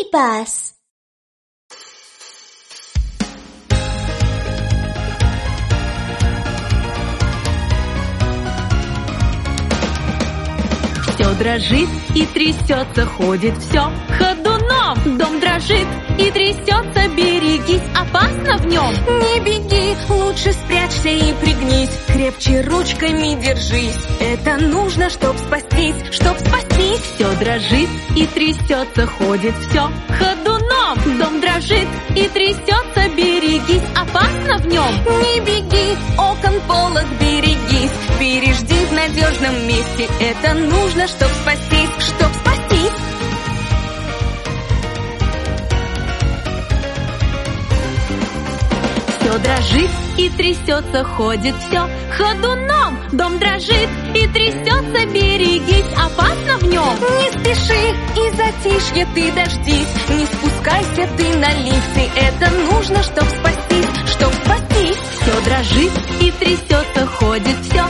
Мини-пас. Все дрожит и трясется, ходит все ходуном. Дом дрожит и трясется, берегись, опасно в нем. Не беги, лучше спрячься и пригнись, крепче ручками держись. Это нужно, чтоб спастись, чтоб спастись. Все дрожит и трясется, ходит все ходуном. Дом дрожит и трясется, берегись, опасно в нем. Не беги, окон полок берегись, пережди в надежном месте. Это нужно, чтоб спастись, чтоб спастись. Все дрожит и трясется, ходит все ходуном. Дом дрожит и трясется, берегись, опасно в нем. Не спеши и затишье ты дождись, не спускайся ты на лифте. Это нужно, чтоб спастись, чтоб спастись. Все дрожит и трясется, ходит все